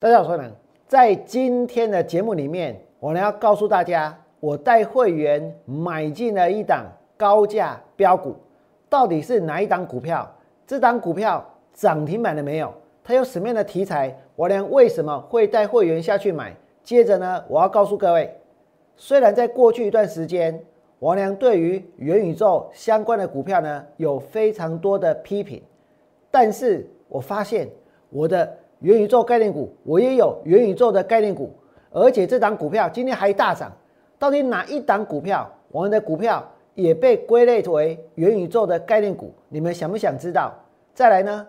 大家好，我是在今天的节目里面，我呢要告诉大家，我带会员买进了一档高价标股，到底是哪一档股票？这档股票涨停板了没有？它有什么样的题材？我呢为什么会带会员下去买？接着呢，我要告诉各位，虽然在过去一段时间，王良对于元宇宙相关的股票呢有非常多的批评，但是我发现我的。元宇宙概念股，我也有元宇宙的概念股，而且这档股票今天还大涨。到底哪一档股票，我们的股票也被归类为元宇宙的概念股？你们想不想知道？再来呢？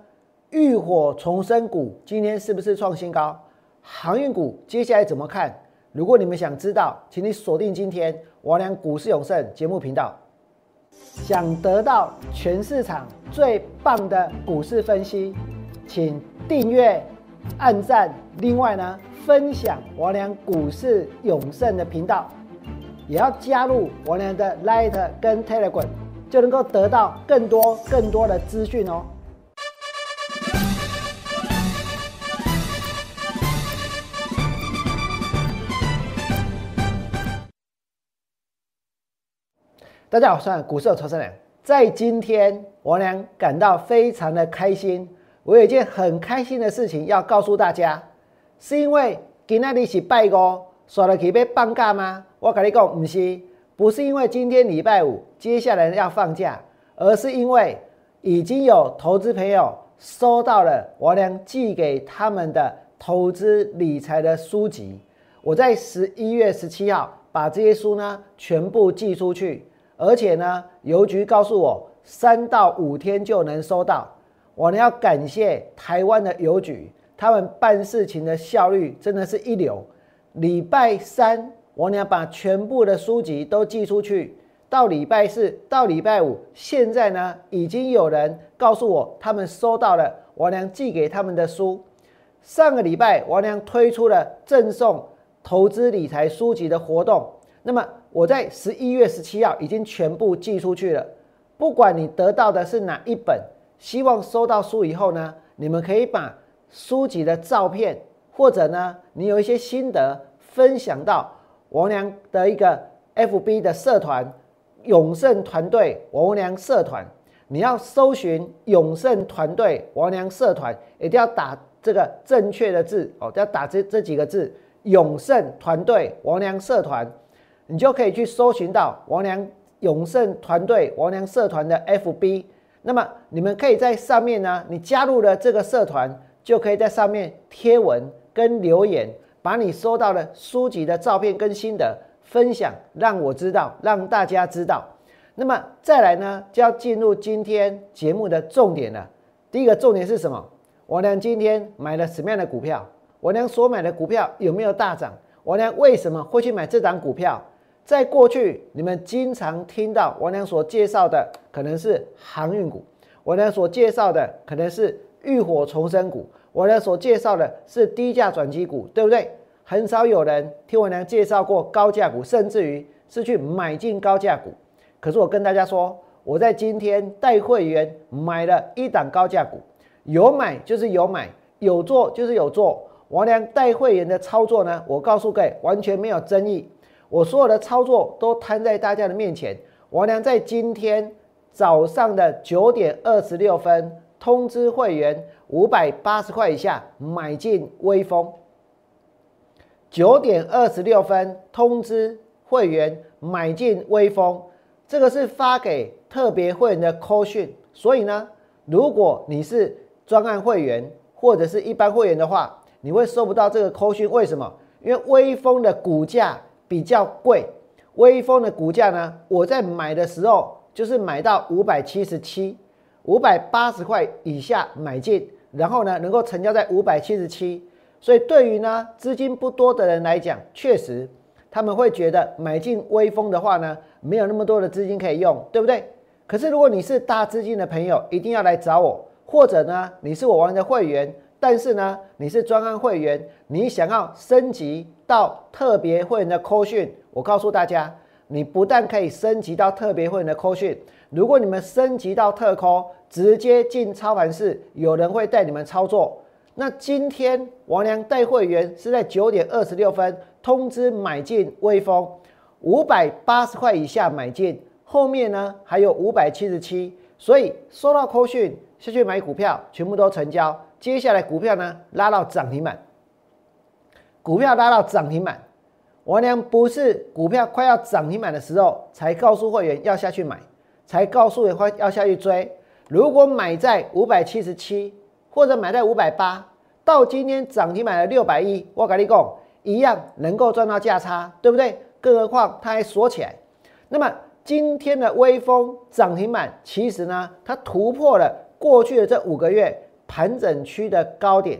浴火重生股今天是不是创新高？航运股接下来怎么看？如果你们想知道，请你锁定今天王良股市永胜节目频道。想得到全市场最棒的股市分析，请订阅。按赞，另外呢，分享王良股市永胜的频道，也要加入王良的 Light 跟 Telegram，就能够得到更多更多的资讯哦。大家好，我是股市的投资人，在今天，王良感到非常的开心。我有一件很开心的事情要告诉大家，是因为今天你是拜五，刷了可被放假吗？我跟你讲，不是，不是因为今天礼拜五，接下来要放假，而是因为已经有投资朋友收到了我俩寄给他们的投资理财的书籍。我在十一月十七号把这些书呢全部寄出去，而且呢邮局告诉我三到五天就能收到。我呢要感谢台湾的邮局，他们办事情的效率真的是一流。礼拜三，我呢要把全部的书籍都寄出去，到礼拜四，到礼拜五，现在呢已经有人告诉我他们收到了我娘寄给他们的书。上个礼拜，我娘推出了赠送投资理财书籍的活动，那么我在十一月十七号已经全部寄出去了。不管你得到的是哪一本。希望收到书以后呢，你们可以把书籍的照片，或者呢，你有一些心得分享到王良的一个 FB 的社团“永盛团队王良社团”。你要搜寻“永盛团队王良社团”，一定要打这个正确的字哦，要打这这几个字“永盛团队王良社团”，你就可以去搜寻到王良永盛团队王良社团的 FB。那么你们可以在上面呢，你加入了这个社团，就可以在上面贴文跟留言，把你收到的书籍的照片跟心得分享，让我知道，让大家知道。那么再来呢，就要进入今天节目的重点了。第一个重点是什么？我娘今天买了什么样的股票？我娘所买的股票有没有大涨？我娘为什么会去买这档股票？在过去，你们经常听到王良所介绍的可能是航运股，王良所介绍的可能是浴火重生股，王良所介绍的是低价转机股，对不对？很少有人听我娘介绍过高价股，甚至于是去买进高价股。可是我跟大家说，我在今天带会员买了一档高价股，有买就是有买，有做就是有做。王良带会员的操作呢，我告诉各位，完全没有争议。我所有的操作都摊在大家的面前。王良在今天早上的九点二十六分通知会员五百八十块以下买进微风。九点二十六分通知会员买进微风，这个是发给特别会员的 call 讯。所以呢，如果你是专案会员或者是一般会员的话，你会收不到这个 call 讯。为什么？因为微风的股价。比较贵，微风的股价呢？我在买的时候就是买到五百七十七，五百八十块以下买进，然后呢能够成交在五百七十七。所以对于呢资金不多的人来讲，确实他们会觉得买进微风的话呢，没有那么多的资金可以用，对不对？可是如果你是大资金的朋友，一定要来找我，或者呢你是我玩的会员。但是呢，你是专案会员，你想要升级到特别会员的扣讯，我告诉大家，你不但可以升级到特别会员的扣讯，如果你们升级到特扣，直接进操盘室，有人会带你们操作。那今天王良带会员是在九点二十六分通知买进微风，五百八十块以下买进，后面呢还有五百七十七，所以收到扣讯下去买股票，全部都成交。接下来股票呢拉到涨停板，股票拉到涨停板。王良不是股票快要涨停板的时候才告诉会员要下去买，才告诉会员要下去追。如果买在五百七十七，或者买在五百八，到今天涨停买了六百一，我跟你讲，一样能够赚到价差，对不对？更何况它还锁起来。那么今天的微风涨停板，其实呢，它突破了过去的这五个月盘整区的高点，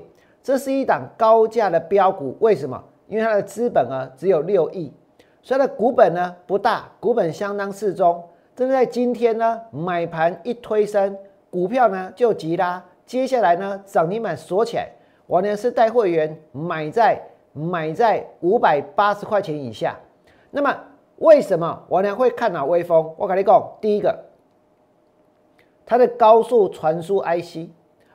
这是一档高价的标股。为什么？因为它的资本额只有六亿，所以它的股本呢不大，股本相当适中。正在今天呢，买盘一推升，股票呢就急拉。接下来呢，涨停板锁起来，我呢是带会员买在买在五百八十块钱以下。那么为什么我呢会看好微风？我跟你讲，第一个，它的高速传输 IC，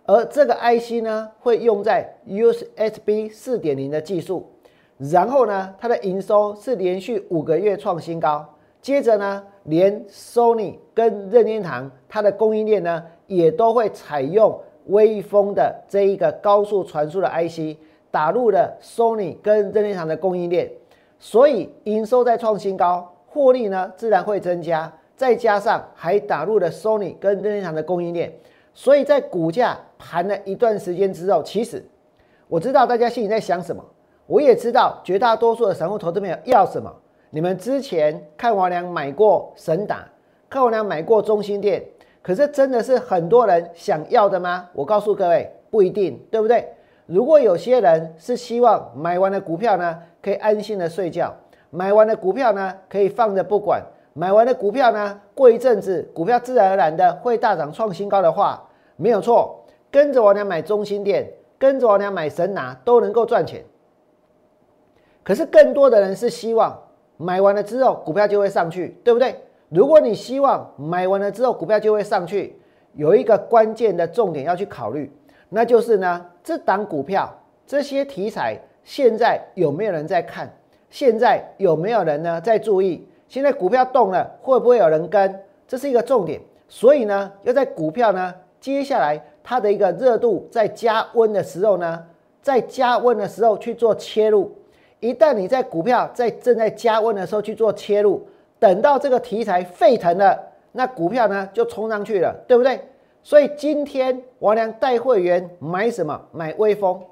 而这个 IC 呢会用在 USB 四点零的技术。然后呢，它的营收是连续五个月创新高。接着呢，连 Sony 跟任天堂它的供应链呢，也都会采用微风的这一个高速传输的 IC，打入了 Sony 跟任天堂的供应链，所以营收在创新高，获利呢自然会增加。再加上还打入了 Sony 跟任天堂的供应链，所以在股价盘了一段时间之后，其实我知道大家心里在想什么。我也知道绝大多数的散户投资朋友要什么。你们之前看王良买过神打，看王良买过中心店，可是真的是很多人想要的吗？我告诉各位，不一定，对不对？如果有些人是希望买完的股票呢，可以安心的睡觉，买完的股票呢，可以放着不管，买完的股票呢，过一阵子股票自然而然的会大涨创新高的话，没有错，跟着王娘买中心店，跟着王娘买神拿都能够赚钱。可是更多的人是希望买完了之后股票就会上去，对不对？如果你希望买完了之后股票就会上去，有一个关键的重点要去考虑，那就是呢，这档股票这些题材现在有没有人在看？现在有没有人呢在注意？现在股票动了，会不会有人跟？这是一个重点。所以呢，要在股票呢接下来它的一个热度在加温的时候呢，在加温的时候去做切入。一旦你在股票在正在加温的时候去做切入，等到这个题材沸腾了，那股票呢就冲上去了，对不对？所以今天王良带会员买什么？买微风。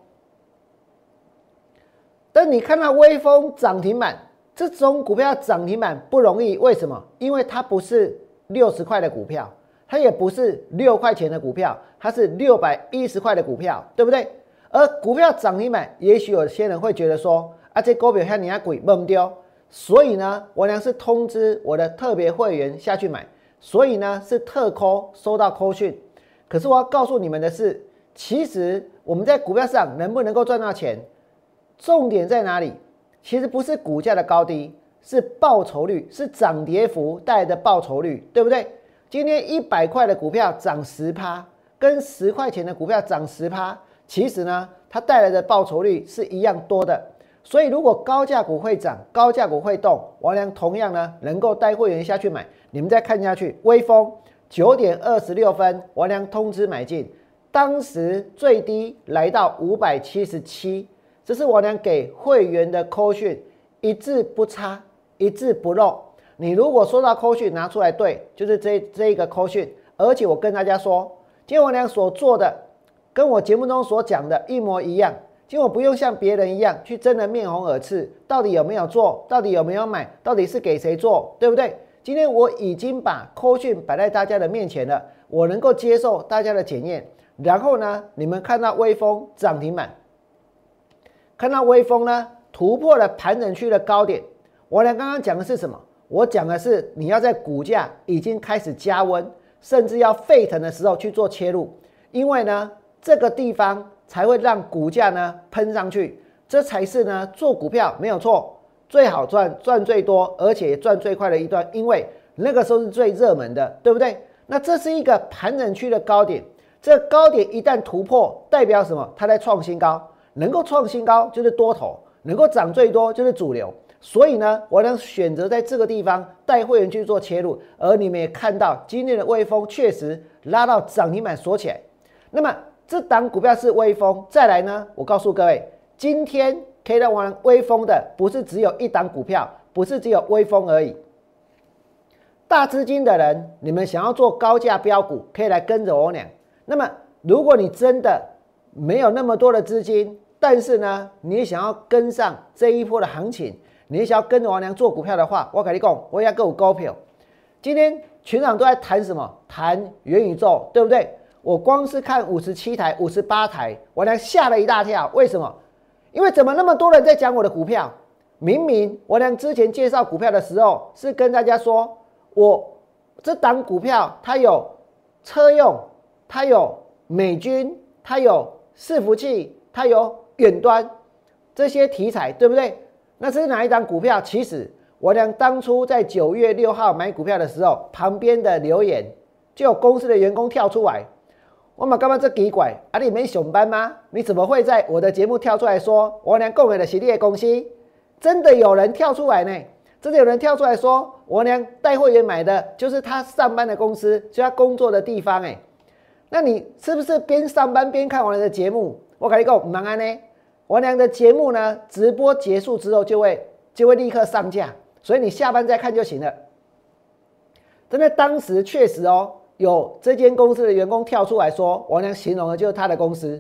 但你看到微风涨停板，这种股票涨停板不容易，为什么？因为它不是六十块的股票，它也不是六块钱的股票，它是六百一十块的股票，对不对？而股票涨停板，也许有些人会觉得说。啊，这股票像你那鬼懵掉，所以呢，我娘是通知我的特别会员下去买，所以呢是特扣收到扣讯。可是我要告诉你们的是，其实我们在股票上能不能够赚到钱，重点在哪里？其实不是股价的高低，是报酬率，是涨跌幅带来的报酬率，对不对？今天一百块的股票涨十趴，跟十块钱的股票涨十趴，其实呢，它带来的报酬率是一样多的。所以，如果高价股会涨，高价股会动，王良同样呢能够带会员下去买。你们再看下去，微风九点二十六分，王良通知买进，当时最低来到五百七十七，这是我俩给会员的扣讯，一字不差，一字不漏。你如果说到扣讯拿出来对，就是这这一个扣讯。而且我跟大家说，今天我俩所做的，跟我节目中所讲的一模一样。因为我不用像别人一样去争得面红耳赤，到底有没有做，到底有没有买，到底是给谁做，对不对？今天我已经把扣讯摆在大家的面前了，我能够接受大家的检验。然后呢，你们看到微风涨停板，看到微风呢突破了盘整区的高点。我俩刚刚讲的是什么？我讲的是你要在股价已经开始加温，甚至要沸腾的时候去做切入，因为呢这个地方。才会让股价呢喷上去，这才是呢做股票没有错，最好赚赚最多，而且赚最快的一段，因为那个时候是最热门的，对不对？那这是一个盘整区的高点，这高点一旦突破，代表什么？它在创新高，能够创新高就是多头，能够涨最多就是主流。所以呢，我能选择在这个地方带会员去做切入，而你们也看到今天的微风确实拉到涨停板锁起来。那么这档股票是微风，再来呢，我告诉各位，今天可以来玩微风的不是只有一档股票，不是只有微风而已。大资金的人，你们想要做高价标股，可以来跟着我俩。那么，如果你真的没有那么多的资金，但是呢，你想要跟上这一波的行情，你想要跟着王良做股票的话，我跟你讲，我要给我高票。今天全场都在谈什么？谈元宇宙，对不对？我光是看五十七台、五十八台，我娘吓了一大跳。为什么？因为怎么那么多人在讲我的股票？明明我娘之前介绍股票的时候是跟大家说，我这档股票它有车用。它有美军，它有伺服器，它有远端这些题材，对不对？那这是哪一张股票？其实我俩当初在九月六号买股票的时候，旁边的留言就有公司的员工跳出来，我嘛干嘛这奇怪？啊，你没上班吗？你怎么会在我的节目跳出来说我俩购买的系列公司？真的有人跳出来呢？真的有人跳出来说我俩带会员买的就是他上班的公司，就他工作的地方，哎。那你是不是边上班边看我的节目？我跟你讲，忙安呢。王良的节目呢，直播结束之后就会就会立刻上架，所以你下班再看就行了。真的，当时确实哦，有这间公司的员工跳出来说，王良形容的就是他的公司。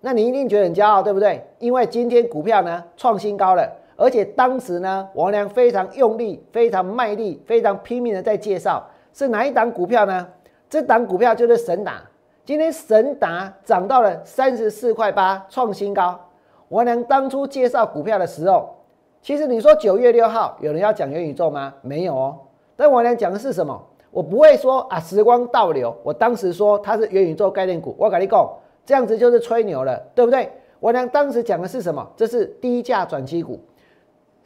那你一定觉得很骄傲，对不对？因为今天股票呢创新高了，而且当时呢，王良非常用力、非常卖力、非常拼命的在介绍，是哪一档股票呢？这档股票就是神打。今天神达涨到了三十四块八，创新高。我娘当初介绍股票的时候，其实你说九月六号有人要讲元宇宙吗？没有哦。但我娘讲的是什么？我不会说啊，时光倒流。我当时说它是元宇宙概念股，我跟你讲，这样子就是吹牛了，对不对？我娘当时讲的是什么？这是低价转机股。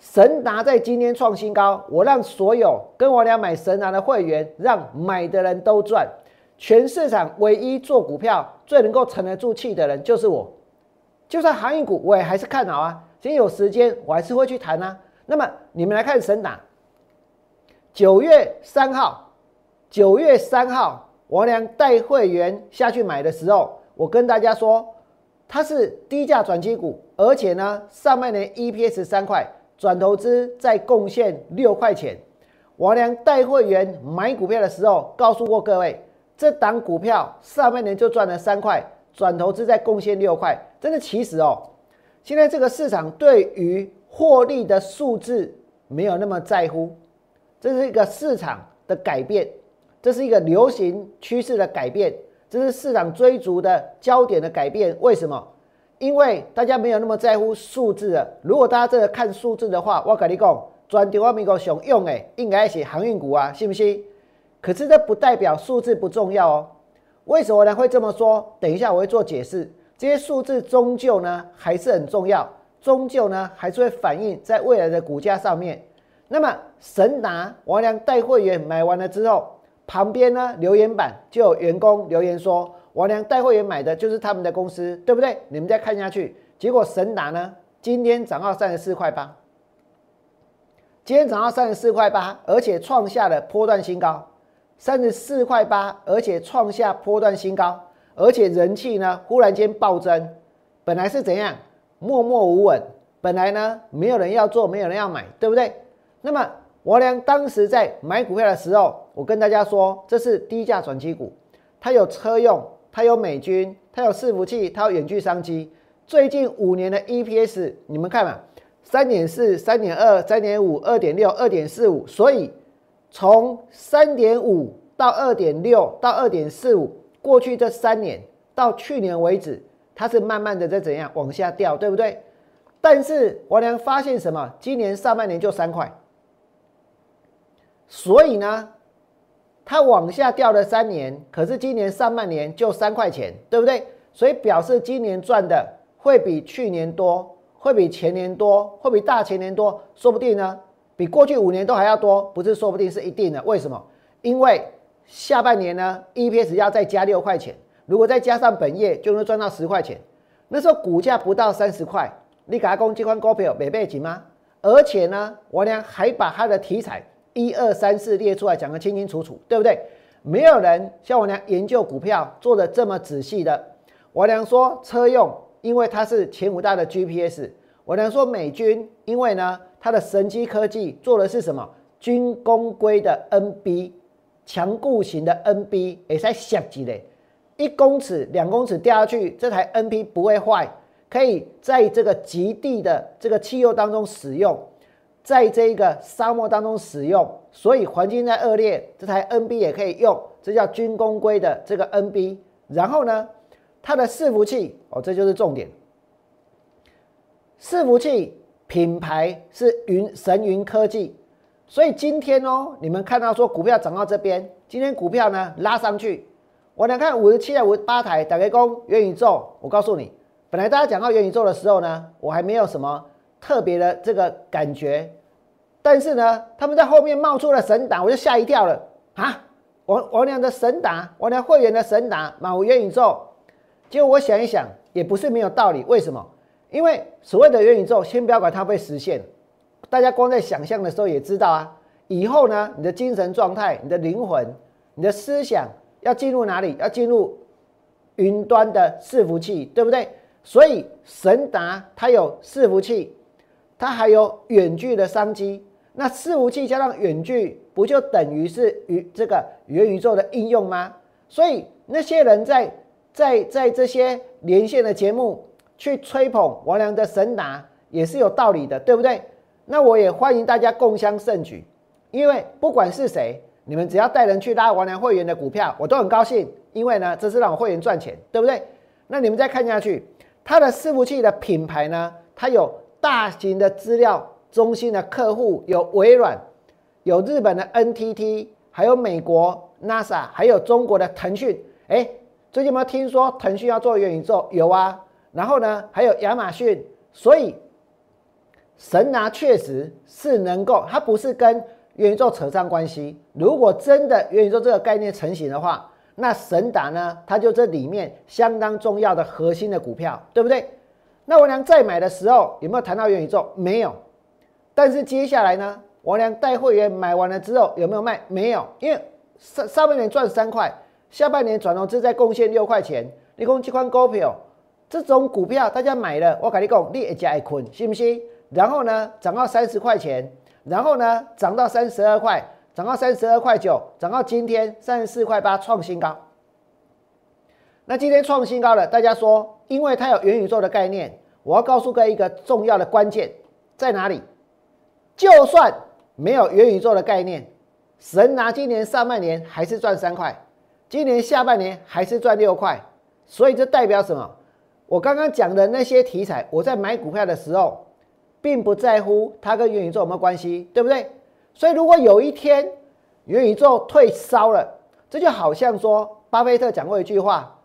神达在今天创新高，我让所有跟我俩买神达的会员，让买的人都赚。全市场唯一做股票最能够沉得住气的人就是我，就算航运股我也还是看好啊。今天有时间我还是会去谈啊。那么你们来看神打，九月三号，九月三号，王良带会员下去买的时候，我跟大家说它是低价转机股，而且呢上半年 EPS 三块，转投资再贡献六块钱。王良带会员买股票的时候告诉过各位。这档股票上半年就赚了三块，转投资再贡献六块，真的其实哦，现在这个市场对于获利的数字没有那么在乎，这是一个市场的改变，这是一个流行趋势的改变，这是市场追逐的焦点的改变。为什么？因为大家没有那么在乎数字了。如果大家真的看数字的话，我跟你讲，转投资美国想用诶，应该是航运股啊，信不信？可是这不代表数字不重要哦。为什么呢？会这么说？等一下我会做解释。这些数字终究呢还是很重要，终究呢还是会反映在未来的股价上面。那么神达王良带会员买完了之后，旁边呢留言板就有员工留言说，王良带会员买的就是他们的公司，对不对？你们再看下去，结果神达呢今天涨到三十四块八，今天涨到三十四块八，而且创下了波段新高。三十四块八，而且创下波段新高，而且人气呢忽然间暴增。本来是怎样默默无闻，本来呢没有人要做，没有人要买，对不对？那么我俩当时在买股票的时候，我跟大家说，这是低价转机股，它有车用，它有美军，它有伺服器，它有远距商机。最近五年的 EPS，你们看嘛，三点四、三点二、三点五、二点六、二点四五，所以。从三点五到二点六到二点四五，过去这三年到去年为止，它是慢慢的在怎样往下掉，对不对？但是我俩发现什么？今年上半年就三块，所以呢，它往下掉了三年，可是今年上半年就三块钱，对不对？所以表示今年赚的会比去年多，会比前年多，会比大前年多，说不定呢。比过去五年都还要多，不是说不定是一定的。为什么？因为下半年呢，EPS 要再加六块钱，如果再加上本业，就能赚到十块钱。那时候股价不到三十块，你给他攻击款股票没背景吗？而且呢，我俩还把它的题材一二三四列出来，讲得清清楚楚，对不对？没有人像我俩研究股票做的这么仔细的。我俩说车用，因为它是前五大的 GPS。我娘说美军，因为呢，它的神机科技做的是什么？军工规的 NB 强固型的 NB，也在设计嘞。一公尺、两公尺掉下去，这台 NB 不会坏，可以在这个极地的这个气候当中使用，在这个沙漠当中使用，所以环境在恶劣，这台 NB 也可以用，这叫军工规的这个 NB。然后呢，它的伺服器哦，这就是重点，伺服器品牌是云神云科技，所以今天哦，你们看到说股票涨到这边，今天股票呢拉上去。我来看五十七台、五十八台，打开工元宇宙。我告诉你，本来大家讲到元宇宙的时候呢，我还没有什么特别的这个感觉，但是呢，他们在后面冒出了神打，我就吓一跳了啊！王王良的神打，王良会员的神打，满元宇宙。结果我想一想，也不是没有道理。为什么？因为所谓的元宇宙，先不要管它会实现，大家光在想象的时候也知道啊。以后呢，你的精神状态、你的灵魂、你的思想。要进入哪里？要进入云端的伺服器，对不对？所以神达它有伺服器，它还有远距的商机。那伺服器加上远距，不就等于是与这个元宇宙的应用吗？所以那些人在在在这些连线的节目去吹捧王良的神达，也是有道理的，对不对？那我也欢迎大家共襄盛举，因为不管是谁。你们只要带人去拉王良会员的股票，我都很高兴，因为呢，这是让我会员赚钱，对不对？那你们再看下去，它的伺服器的品牌呢，它有大型的资料中心的客户，有微软，有日本的 NTT，还有美国 NASA，还有中国的腾讯。哎，最近有没有听说腾讯要做元宇宙？有啊。然后呢，还有亚马逊。所以神拿确实是能够，它不是跟。元宇宙扯上关系，如果真的元宇宙这个概念成型的话，那神达呢，它就这里面相当重要的核心的股票，对不对？那王良再买的时候有没有谈到元宇宙？没有。但是接下来呢，王良带会员买完了之后有没有卖？没有，因为上上半年赚三块，下半年转投资再贡献六块钱，你讲这款股票，这种股票大家买了，我跟你讲，你一家一捆，信不信？然后呢，涨到三十块钱。然后呢，涨到三十二块，涨到三十二块九，涨到今天三十四块八，创新高。那今天创新高了，大家说，因为它有元宇宙的概念，我要告诉各位一个重要的关键在哪里？就算没有元宇宙的概念，神拿今年上半年还是赚三块，今年下半年还是赚六块，所以这代表什么？我刚刚讲的那些题材，我在买股票的时候。并不在乎它跟元宇宙有没有关系，对不对？所以如果有一天元宇宙退烧了，这就好像说巴菲特讲过一句话，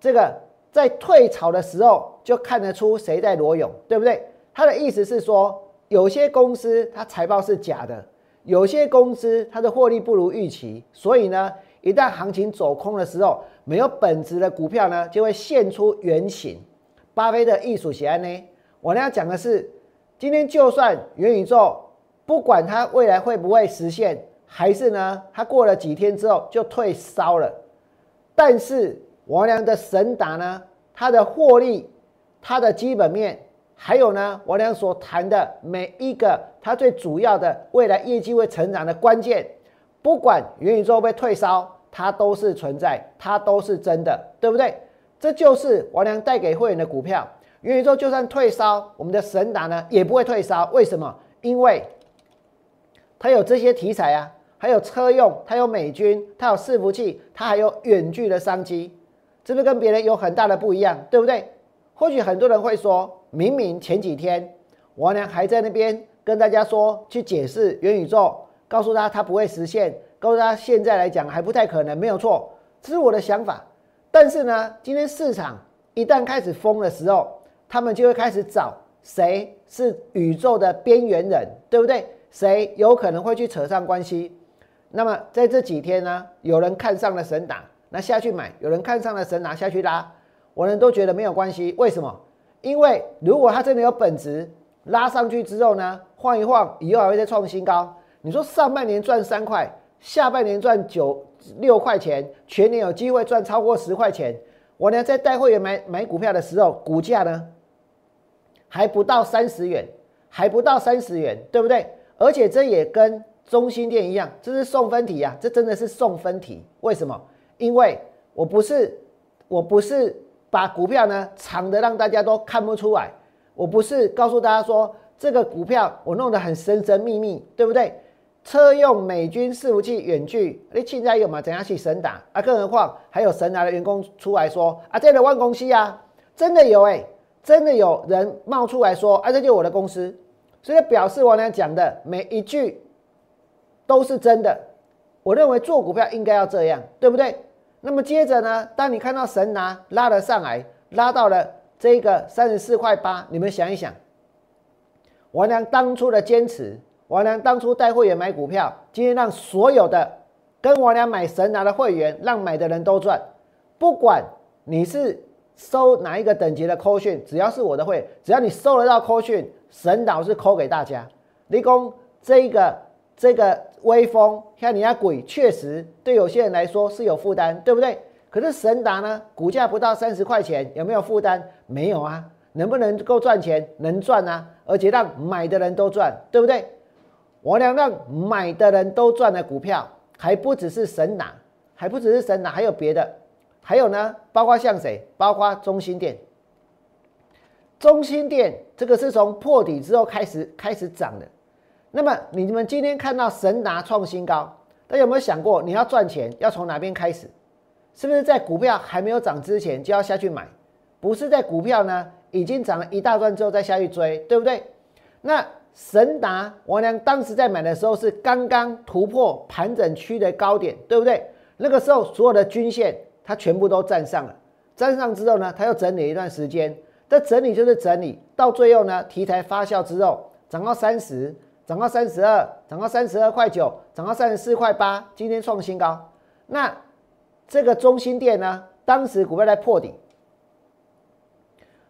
这个在退潮的时候就看得出谁在裸泳，对不对？他的意思是说，有些公司它财报是假的，有些公司它的获利不如预期，所以呢，一旦行情走空的时候，没有本质的股票呢就会现出原形。巴菲特艺术写案呢，我呢要讲的是。今天就算元宇宙，不管它未来会不会实现，还是呢，它过了几天之后就退烧了。但是王良的神达呢，它的获利、它的基本面，还有呢，王良所谈的每一个它最主要的未来业绩会成长的关键，不管元宇宙被退烧，它都是存在，它都是真的，对不对？这就是王良带给会员的股票。元宇宙就算退烧，我们的神达呢也不会退烧。为什么？因为它有这些题材啊，还有车用，它有美军，它有伺服器，它还有远距的商机，这不是跟别人有很大的不一样？对不对？或许很多人会说，明明前几天王良还在那边跟大家说去解释元宇宙，告诉他它不会实现，告诉他现在来讲还不太可能，没有错，这是我的想法。但是呢，今天市场一旦开始疯的时候，他们就会开始找谁是宇宙的边缘人，对不对？谁有可能会去扯上关系？那么在这几天呢，有人看上了神打，那下去买；有人看上了神拿下去拉，我们都觉得没有关系。为什么？因为如果它真的有本质，拉上去之后呢，晃一晃，以后还会再创新高。你说上半年赚三块，下半年赚九六块钱，全年有机会赚超过十块钱。我呢在带会员买买股票的时候，股价呢还不到三十元，还不到三十元，对不对？而且这也跟中心店一样，这是送分题呀，这真的是送分题。为什么？因为我不是我不是把股票呢藏的让大家都看不出来，我不是告诉大家说这个股票我弄得很神神秘秘，对不对？车用美军伺服器远距，你现在有嘛？怎样去神打啊？更何况还有神达的员工出来说啊，这个万公司啊，真的有哎，真的有人冒出来说啊，这就是我的公司，所以表示我俩讲的每一句都是真的。我认为做股票应该要这样，对不对？那么接着呢，当你看到神拿拉了上来，拉到了这个三十四块八，你们想一想，我俩当初的坚持。王良当初带会员买股票，今天让所有的跟王良买神拿的会员，让买的人都赚。不管你是收哪一个等级的扣讯，只要是我的会，只要你收得到扣讯，神导是扣给大家。立功这个这个威风，像你家鬼，确实对有些人来说是有负担，对不对？可是神达呢，股价不到三十块钱，有没有负担？没有啊。能不能够赚钱？能赚啊，而且让买的人都赚，对不对？我俩让买的人都赚了股票，还不只是神拿，还不只是神拿，还有别的，还有呢，包括像谁？包括中心店。中心店这个是从破底之后开始开始涨的。那么你们今天看到神拿创新高，大家有没有想过，你要赚钱要从哪边开始？是不是在股票还没有涨之前就要下去买？不是在股票呢已经涨了一大段之后再下去追，对不对？那。神达，我俩当时在买的时候是刚刚突破盘整区的高点，对不对？那个时候所有的均线它全部都站上了，站上之后呢，它又整理一段时间。这整理就是整理，到最后呢，题材发酵之后，涨到三十，涨到三十二，涨到三十二块九，涨到三十四块八，今天创新高。那这个中心店呢，当时股票在破底，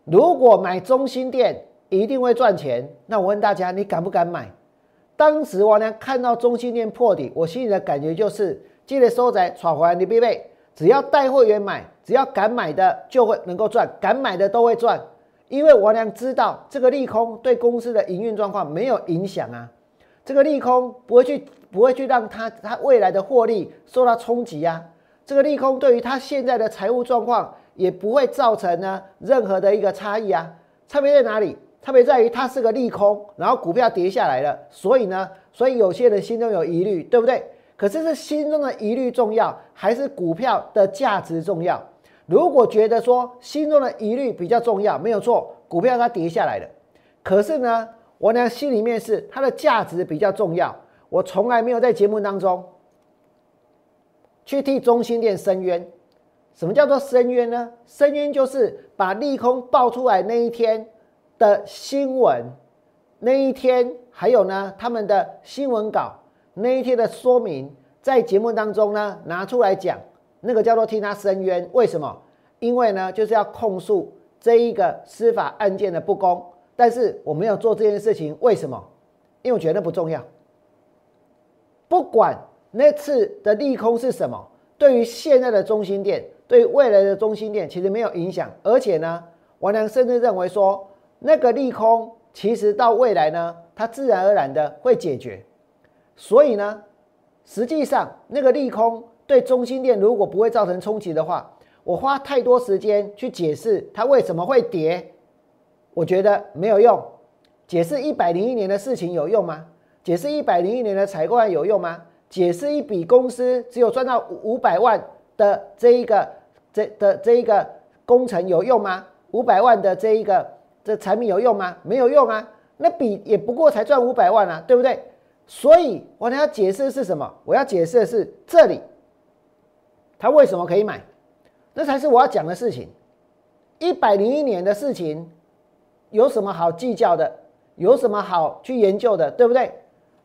如果买中心店。一定会赚钱。那我问大家，你敢不敢买？当时我呢看到中心店破底，我心里的感觉就是，记得收窄闯回来，你必备。只要带会员买，只要敢买的就会能够赚，敢买的都会赚。因为我娘知道这个利空对公司的营运状况没有影响啊，这个利空不会去不会去让他他未来的获利受到冲击啊。这个利空对于他现在的财务状况也不会造成呢任何的一个差异啊。差别在哪里？特别在于它是个利空，然后股票跌下来了，所以呢，所以有些人心中有疑虑，对不对？可是是心中的疑虑重要，还是股票的价值重要？如果觉得说心中的疑虑比较重要，没有错，股票它跌下来了。可是呢，我呢心里面是它的价值比较重要。我从来没有在节目当中去替中心店申冤。什么叫做申冤呢？申冤就是把利空爆出来那一天。的新闻那一天，还有呢，他们的新闻稿那一天的说明，在节目当中呢拿出来讲，那个叫做替他申冤。为什么？因为呢，就是要控诉这一个司法案件的不公。但是我没有做这件事情，为什么？因为我觉得不重要。不管那次的利空是什么，对于现在的中心店，对于未来的中心店，其实没有影响。而且呢，王良甚至认为说。那个利空其实到未来呢，它自然而然的会解决。所以呢，实际上那个利空对中心店如果不会造成冲击的话，我花太多时间去解释它为什么会跌，我觉得没有用。解释一百零一年的事情有用吗？解释一百零一年的采购案有用吗？解释一笔公司只有赚到五百万的这一个这的这一个工程有用吗？五百万的这一个。这产品有用吗？没有用啊，那比也不过才赚五百万啊，对不对？所以我要解释的是什么？我要解释的是这里，他为什么可以买？这才是我要讲的事情。一百零一年的事情有什么好计较的？有什么好去研究的？对不对？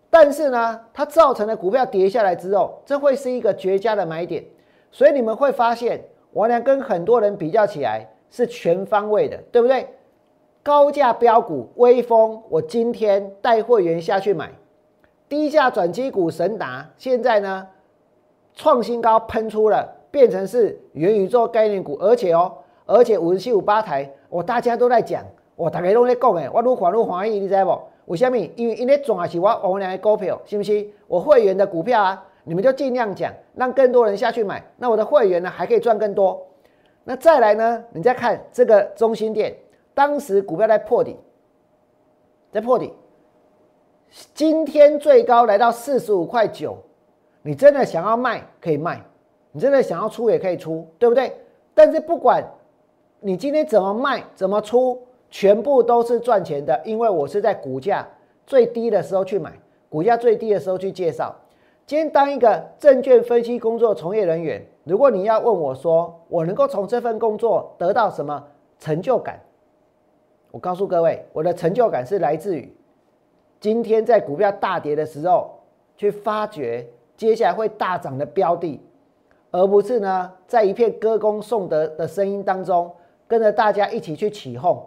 但是呢，它造成的股票跌下来之后，这会是一个绝佳的买点。所以你们会发现，我俩跟很多人比较起来是全方位的，对不对？高价标股微风，我今天带会员下去买；低价转机股神达，现在呢创新高喷出了，变成是元宇宙概念股，而且哦，而且五十七五八台，我大家都在讲，我大家都在讲诶，我愈看愈欢喜，你知不？为什么？因为因为赚的是我王良的股票，是不是？我会员的股票啊，你们就尽量讲，让更多人下去买，那我的会员呢还可以赚更多。那再来呢？你再看这个中心店。当时股票在破底，在破底，今天最高来到四十五块九，你真的想要卖可以卖，你真的想要出也可以出，对不对？但是不管你今天怎么卖怎么出，全部都是赚钱的，因为我是在股价最低的时候去买，股价最低的时候去介绍。今天当一个证券分析工作从业人员，如果你要问我说，我能够从这份工作得到什么成就感？我告诉各位，我的成就感是来自于今天在股票大跌的时候，去发掘接下来会大涨的标的，而不是呢在一片歌功颂德的声音当中，跟着大家一起去起哄，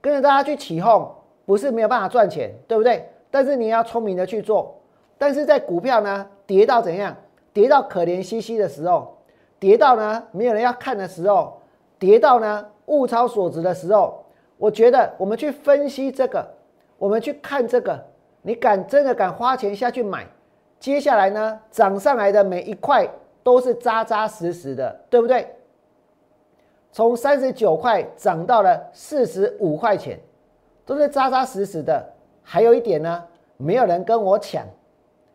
跟着大家去起哄，不是没有办法赚钱，对不对？但是你要聪明的去做。但是在股票呢跌到怎样，跌到可怜兮兮的时候，跌到呢没有人要看的时候，跌到呢物超所值的时候。我觉得我们去分析这个，我们去看这个，你敢真的敢花钱下去买？接下来呢，涨上来的每一块都是扎扎实实的，对不对？从三十九块涨到了四十五块钱，都是扎扎实实的。还有一点呢，没有人跟我抢，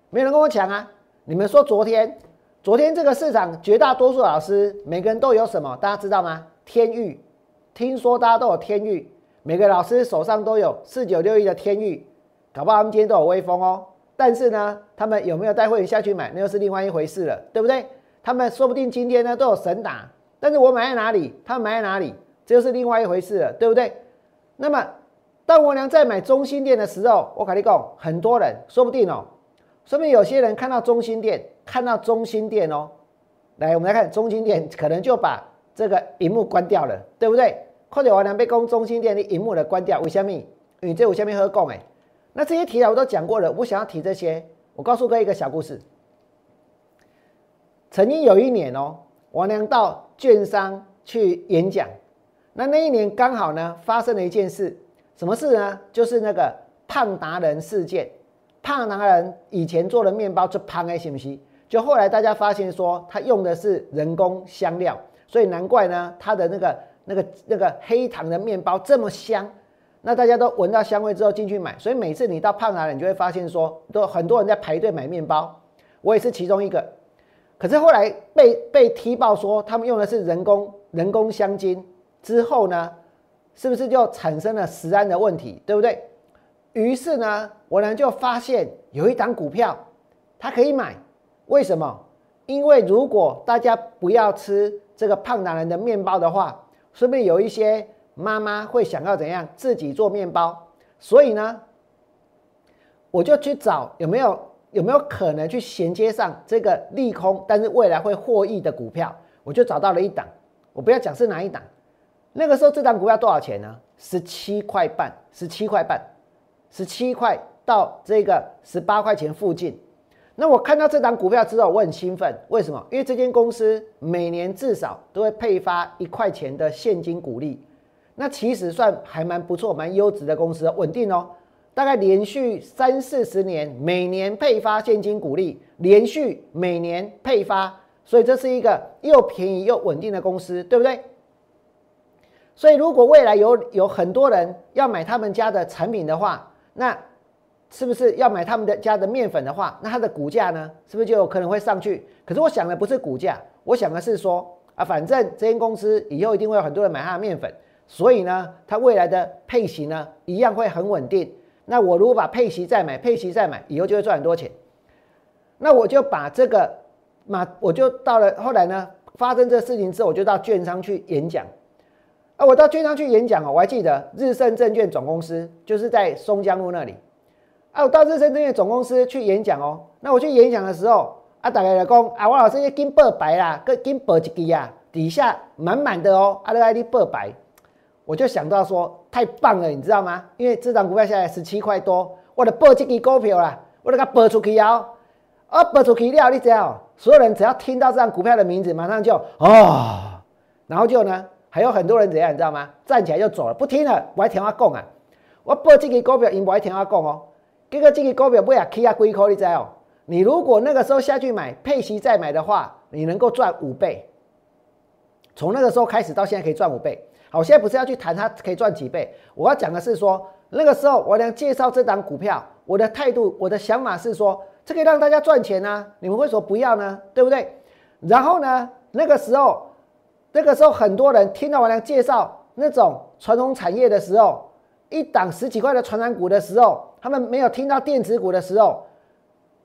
没有人跟我抢啊！你们说昨天，昨天这个市场绝大多数老师每个人都有什么？大家知道吗？天域，听说大家都有天域。每个老师手上都有四九六一的天域，搞不好他们今天都有微风哦。但是呢，他们有没有带会员下去买，那又是另外一回事了，对不对？他们说不定今天呢都有神打，但是我买在哪里，他们买在哪里，这又是另外一回事了，对不对？那么，当我娘在买中心店的时候，我跟你讲，很多人说不定哦，说不定有些人看到中心店，看到中心店哦，来，我们来看中心店，可能就把这个荧幕关掉了，对不对？快点，我两被公中心店的荧幕的关掉，为什么？因为这我下面喝讲哎，那这些题材我都讲过了，我想要提这些。我告诉各位一个小故事。曾经有一年哦，王良到券商去演讲，那那一年刚好呢发生了一件事，什么事呢？就是那个胖达人事件。胖达人以前做的面包就胖哎，信不信？就后来大家发现说，他用的是人工香料，所以难怪呢，他的那个。那个那个黑糖的面包这么香，那大家都闻到香味之后进去买，所以每次你到胖达人，你就会发现说，都很多人在排队买面包，我也是其中一个。可是后来被被踢爆说他们用的是人工人工香精之后呢，是不是就产生了食安的问题，对不对？于是呢，我呢就发现有一档股票，它可以买，为什么？因为如果大家不要吃这个胖达人的面包的话。说不定有一些妈妈会想要怎样自己做面包，所以呢，我就去找有没有有没有可能去衔接上这个利空，但是未来会获益的股票，我就找到了一档。我不要讲是哪一档，那个时候这档股票多少钱呢？十七块半，十七块半，十七块到这个十八块钱附近。那我看到这档股票之后，我很兴奋。为什么？因为这间公司每年至少都会配发一块钱的现金股利，那其实算还蛮不错、蛮优质的公司，稳定哦。大概连续三四十年，每年配发现金股利，连续每年配发，所以这是一个又便宜又稳定的公司，对不对？所以如果未来有有很多人要买他们家的产品的话，那。是不是要买他们的家的面粉的话，那它的股价呢，是不是就有可能会上去？可是我想的不是股价，我想的是说啊，反正这间公司以后一定会有很多人买它的面粉，所以呢，它未来的配息呢一样会很稳定。那我如果把配息再买，配息再买，以后就会赚很多钱。那我就把这个嘛，我就到了后来呢，发生这事情之后，我就到券商去演讲。啊，我到券商去演讲哦，我还记得日盛证券总公司就是在松江路那里。啊，我到日升证券总公司去演讲哦。那我去演讲的时候，啊，大家来讲啊，我老师要金报白啦，跟金报一支啊，底下满满的哦，啊，来你报白，我就想到说太棒了，你知道吗？因为这张股票现在十七块多，我的报这支股票啦，我给它报出去哦，啊，报出去了，你知道，所有人只要听到这张股票的名字，马上就哦，然后就呢，还有很多人怎样，你知道吗？站起来就走了，不听了，我还听我讲啊，我报这支股票，因不爱听我讲哦。这个这个股票不要起啊几块，你知哦？你如果那个时候下去买配息再买的话，你能够赚五倍。从那个时候开始到现在可以赚五倍。好，我现在不是要去谈它可以赚几倍，我要讲的是说那个时候我俩介绍这档股票，我的态度、我的想法是说，这可以让大家赚钱啊，你们为什么不要呢？对不对？然后呢，那个时候，那个时候很多人听到我俩介绍那种传统产业的时候，一档十几块的传染股的时候。他们没有听到电子股的时候，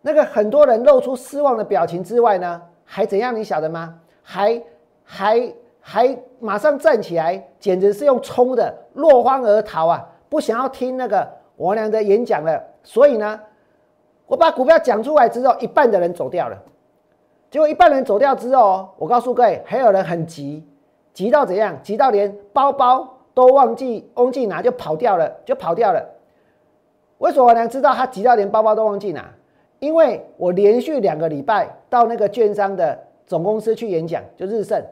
那个很多人露出失望的表情之外呢，还怎样？你晓得吗？还还还马上站起来，简直是用冲的，落荒而逃啊！不想要听那个我俩的演讲了。所以呢，我把股票讲出来之后，一半的人走掉了。结果一半人走掉之后，我告诉各位，还有人很急，急到怎样？急到连包包都忘记忘记拿就跑掉了，就跑掉了。为什么我能知道他急到连包包都忘记拿？因为我连续两个礼拜到那个券商的总公司去演讲，就日盛。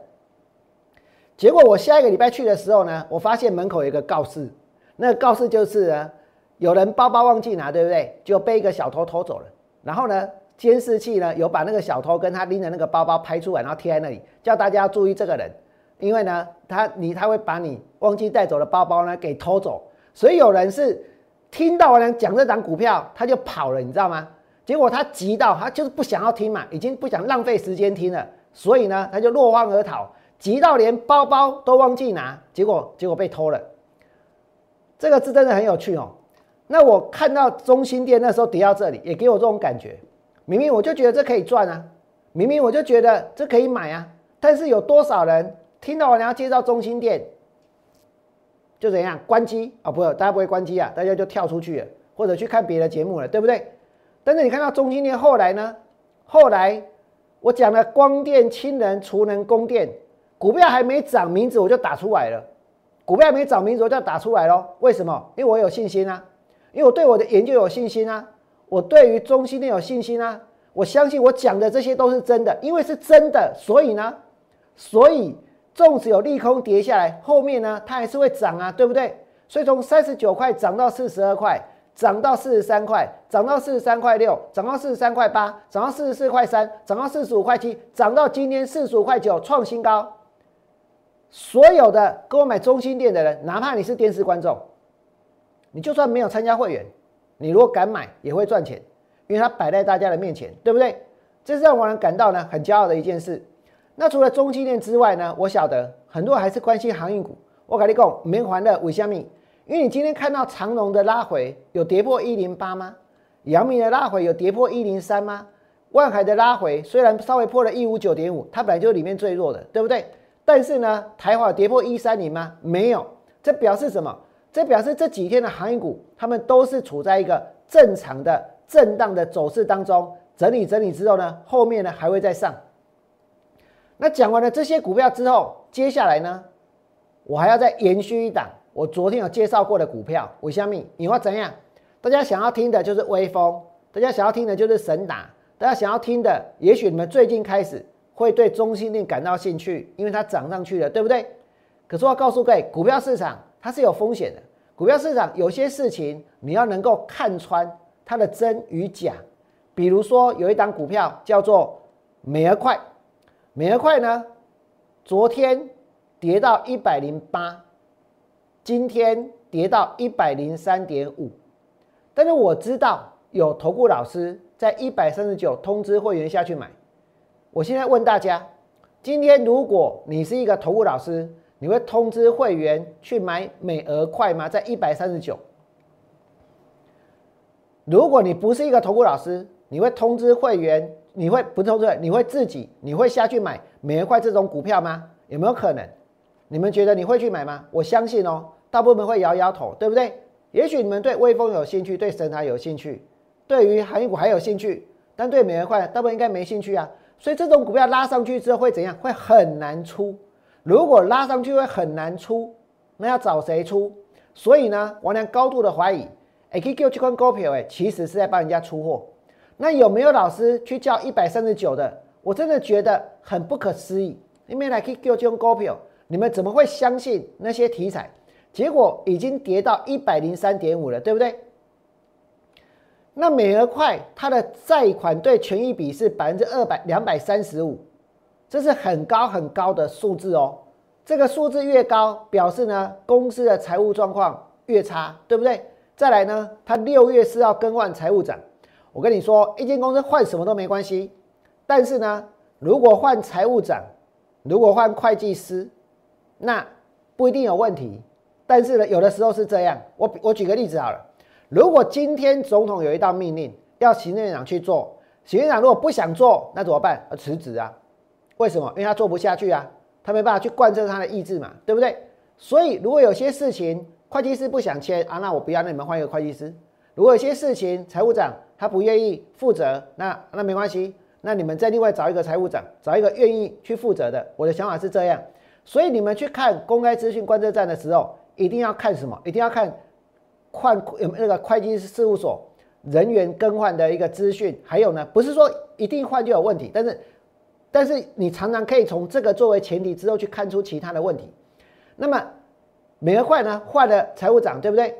结果我下一个礼拜去的时候呢，我发现门口有一个告示，那个告示就是呢，有人包包忘记拿，对不对？就被一个小偷偷走了。然后呢，监视器呢有把那个小偷跟他拎的那个包包拍出来，然后贴在那里，叫大家注意这个人，因为呢，他你他会把你忘记带走的包包呢给偷走，所以有人是。听到我俩讲这档股票，他就跑了，你知道吗？结果他急到他就是不想要听嘛，已经不想浪费时间听了，所以呢，他就落荒而逃，急到连包包都忘记拿，结果结果被偷了。这个字真的很有趣哦。那我看到中心店那时候跌到这里，也给我这种感觉。明明我就觉得这可以赚啊，明明我就觉得这可以买啊，但是有多少人听到我俩介绍中心店？就怎样关机啊？不，大家不会关机啊，大家就跳出去了，或者去看别的节目了，对不对？但是你看到中心店后来呢？后来我讲了光电、氢能、储能、供电股票还没涨，名字我就打出来了。股票没涨，名字我就要打出来喽。为什么？因为我有信心啊，因为我对我的研究有信心啊，我对于中心店有信心啊，我相信我讲的这些都是真的，因为是真的，所以呢，所以。纵使有利空跌下来，后面呢它还是会涨啊，对不对？所以从三十九块涨到四十二块，涨到四十三块，涨到四十三块六，涨到四十三块八，涨到四十四块三，涨到四十五块七，涨到今天四十五块九创新高。所有的跟我买中心店的人，哪怕你是电视观众，你就算没有参加会员，你如果敢买也会赚钱，因为它摆在大家的面前，对不对？这是让我能感到呢很骄傲的一件事。那除了中积电之外呢？我晓得很多人还是关心航运股。我跟你讲，棉环的尾虾米，因为你今天看到长龙的拉回有跌破一零八吗？阳明的拉回有跌破一零三吗？万海的拉回虽然稍微破了一五九点五，它本来就是里面最弱的，对不对？但是呢，台华跌破一三零吗？没有，这表示什么？这表示这几天的航运股，他们都是处在一个正常的震荡的走势当中，整理整理之后呢，后面呢还会再上。那讲完了这些股票之后，接下来呢，我还要再延续一档我昨天有介绍过的股票。我相信你会怎样？大家想要听的就是微风，大家想要听的就是神打，大家想要听的，也许你们最近开始会对中心链感到兴趣，因为它涨上去了，对不对？可是我要告诉各位，股票市场它是有风险的。股票市场有些事情你要能够看穿它的真与假。比如说有一档股票叫做美而快。美而快呢？昨天跌到一百零八，今天跌到一百零三点五。但是我知道有投顾老师在一百三十九通知会员下去买。我现在问大家：今天如果你是一个投顾老师，你会通知会员去买美而快吗？在一百三十九。如果你不是一个投顾老师，你会通知会员？你会不投资？你会自己？你会下去买美元块这种股票吗？有没有可能？你们觉得你会去买吗？我相信哦，大部分会摇摇头，对不对？也许你们对微风有兴趣，对神台有兴趣，对于航运股还有兴趣，但对美元快大部分应该没兴趣啊。所以这种股票拉上去之后会怎样？会很难出。如果拉上去会很难出，那要找谁出？所以呢，王良高度的怀疑，A Q 这款股票哎，其实是在帮人家出货。那有没有老师去叫一百三十九的？我真的觉得很不可思议。因为来 Q 这种股票，你们怎么会相信那些题材？结果已经跌到一百零三点五了，对不对？那美俄快它的债款对权益比是百分之二百两百三十五，这是很高很高的数字哦。这个数字越高，表示呢公司的财务状况越差，对不对？再来呢，它六月是要更换财务长。我跟你说，一间公司换什么都没关系，但是呢，如果换财务长，如果换会计师，那不一定有问题。但是呢，有的时候是这样。我我举个例子好了。如果今天总统有一道命令要行政院长去做，行政长如果不想做，那怎么办？要辞职啊？为什么？因为他做不下去啊，他没办法去贯彻他的意志嘛，对不对？所以如果有些事情会计师不想签啊，那我不要，那你们换一个会计师。如果有些事情财务长他不愿意负责，那那没关系，那你们再另外找一个财务长，找一个愿意去负责的。我的想法是这样，所以你们去看公开资讯观测站的时候，一定要看什么？一定要看。换那个会计事务所人员更换的一个资讯，还有呢，不是说一定换就有问题，但是但是你常常可以从这个作为前提之后去看出其他的问题。那么美俄快呢换了财务长，对不对？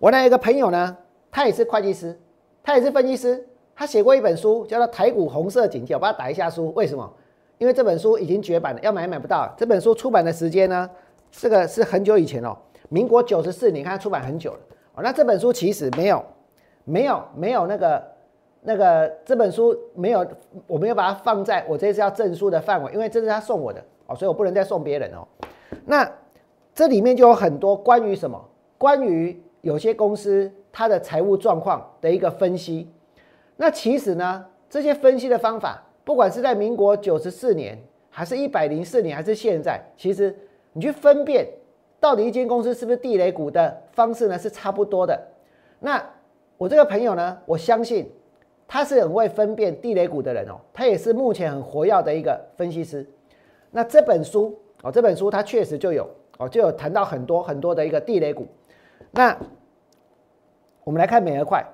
我那一个朋友呢，他也是会计师，他也是分析师，他写过一本书叫做《台股红色警戒》，我帮他打一下书。为什么？因为这本书已经绝版了，要买买不到。这本书出版的时间呢，这个是很久以前哦。民国九十四年，看出版很久了哦。那这本书其实没有，没有，没有那个那个这本书没有，我没有把它放在我这次要证书的范围，因为这是他送我的哦，所以我不能再送别人哦。那这里面就有很多关于什么？关于有些公司它的财务状况的一个分析。那其实呢，这些分析的方法，不管是在民国九十四年，还是一百零四年，还是现在，其实你去分辨。到底一间公司是不是地雷股的方式呢？是差不多的。那我这个朋友呢，我相信他是很会分辨地雷股的人哦。他也是目前很活跃的一个分析师。那这本书哦，这本书他确实就有哦，就有谈到很多很多的一个地雷股。那我们来看美俄快，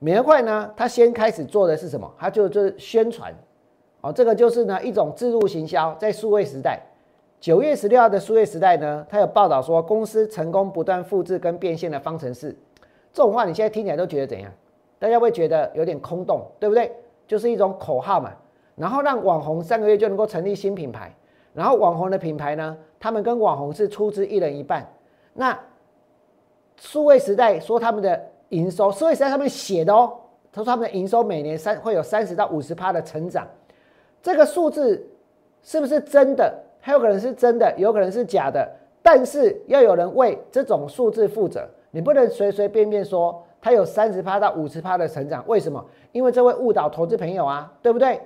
美俄快呢，它先开始做的是什么？它就就是宣传哦，这个就是呢一种自入行销，在数位时代。九月十六号的数位时代呢，它有报道说公司成功不断复制跟变现的方程式，这种话你现在听起来都觉得怎样？大家会觉得有点空洞，对不对？就是一种口号嘛。然后让网红三个月就能够成立新品牌，然后网红的品牌呢，他们跟网红是出资一人一半。那数位时代说他们的营收，数位时代上面写的哦，他说他们的营收每年三会有三十到五十趴的成长，这个数字是不是真的？还有可能是真的，有可能是假的，但是要有人为这种数字负责，你不能随随便便说它有三十趴到五十趴的成长。为什么？因为这会误导投资朋友啊，对不对？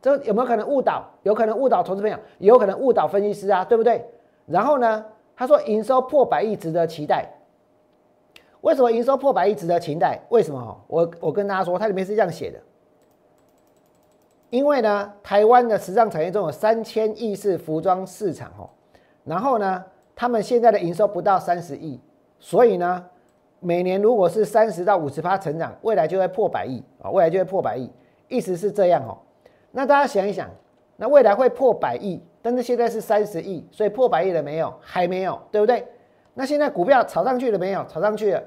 这有没有可能误导？有可能误导投资朋友，也有可能误导分析师啊，对不对？然后呢，他说营收破百亿值得期待。为什么营收破百亿值得期待？为什么？我我跟大家说，它里面是这样写的。因为呢，台湾的时尚产业中有三千亿是服装市场哦，然后呢，他们现在的营收不到三十亿，所以呢，每年如果是三十到五十趴成长，未来就会破百亿啊，未来就会破百亿，意思是这样哦。那大家想一想，那未来会破百亿，但是现在是三十亿，所以破百亿了没有？还没有，对不对？那现在股票炒上去了没有？炒上去了。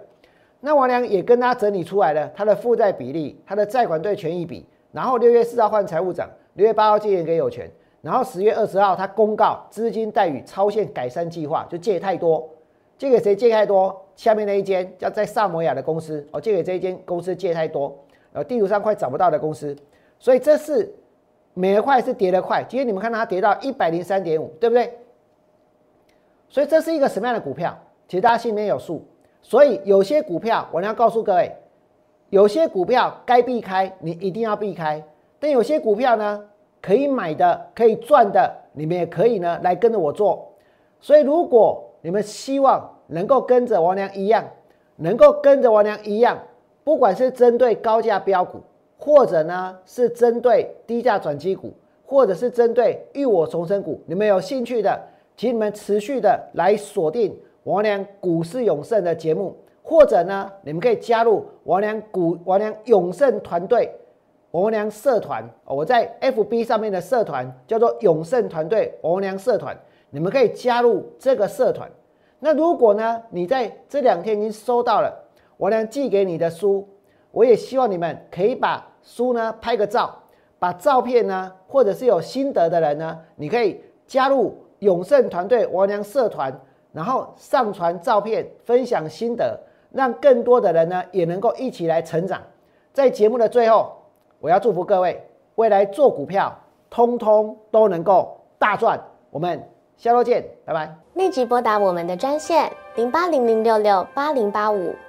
那王良也跟他整理出来了，他的负债比例，他的债款对权益比。然后六月四号换财务长，六月八号借钱给有权，然后十月二十号他公告资金待遇超限改善计划，就借太多，借给谁借太多？下面那一间叫在萨摩亚的公司，哦，借给这一间公司借太多，呃，地图上快找不到的公司，所以这是每一块是跌得快，今天你们看到它跌到一百零三点五，对不对？所以这是一个什么样的股票？其实大家心里面有数，所以有些股票我要告诉各位。有些股票该避开，你一定要避开；但有些股票呢，可以买的、可以赚的，你们也可以呢来跟着我做。所以，如果你们希望能够跟着王良一样，能够跟着王良一样，不管是针对高价标股，或者呢是针对低价转机股，或者是针对浴火重生股，你们有兴趣的，请你们持续的来锁定王良股市永胜的节目，或者呢，你们可以加入王良股王良永胜团队。王良社团，我在 FB 上面的社团叫做永盛团队王良社团，你们可以加入这个社团。那如果呢，你在这两天已经收到了王良寄给你的书，我也希望你们可以把书呢拍个照，把照片呢，或者是有心得的人呢，你可以加入永盛团队王良社团，然后上传照片，分享心得，让更多的人呢也能够一起来成长。在节目的最后。我要祝福各位未来做股票，通通都能够大赚。我们下周见，拜拜。立即拨打我们的专线零八零零六六八零八五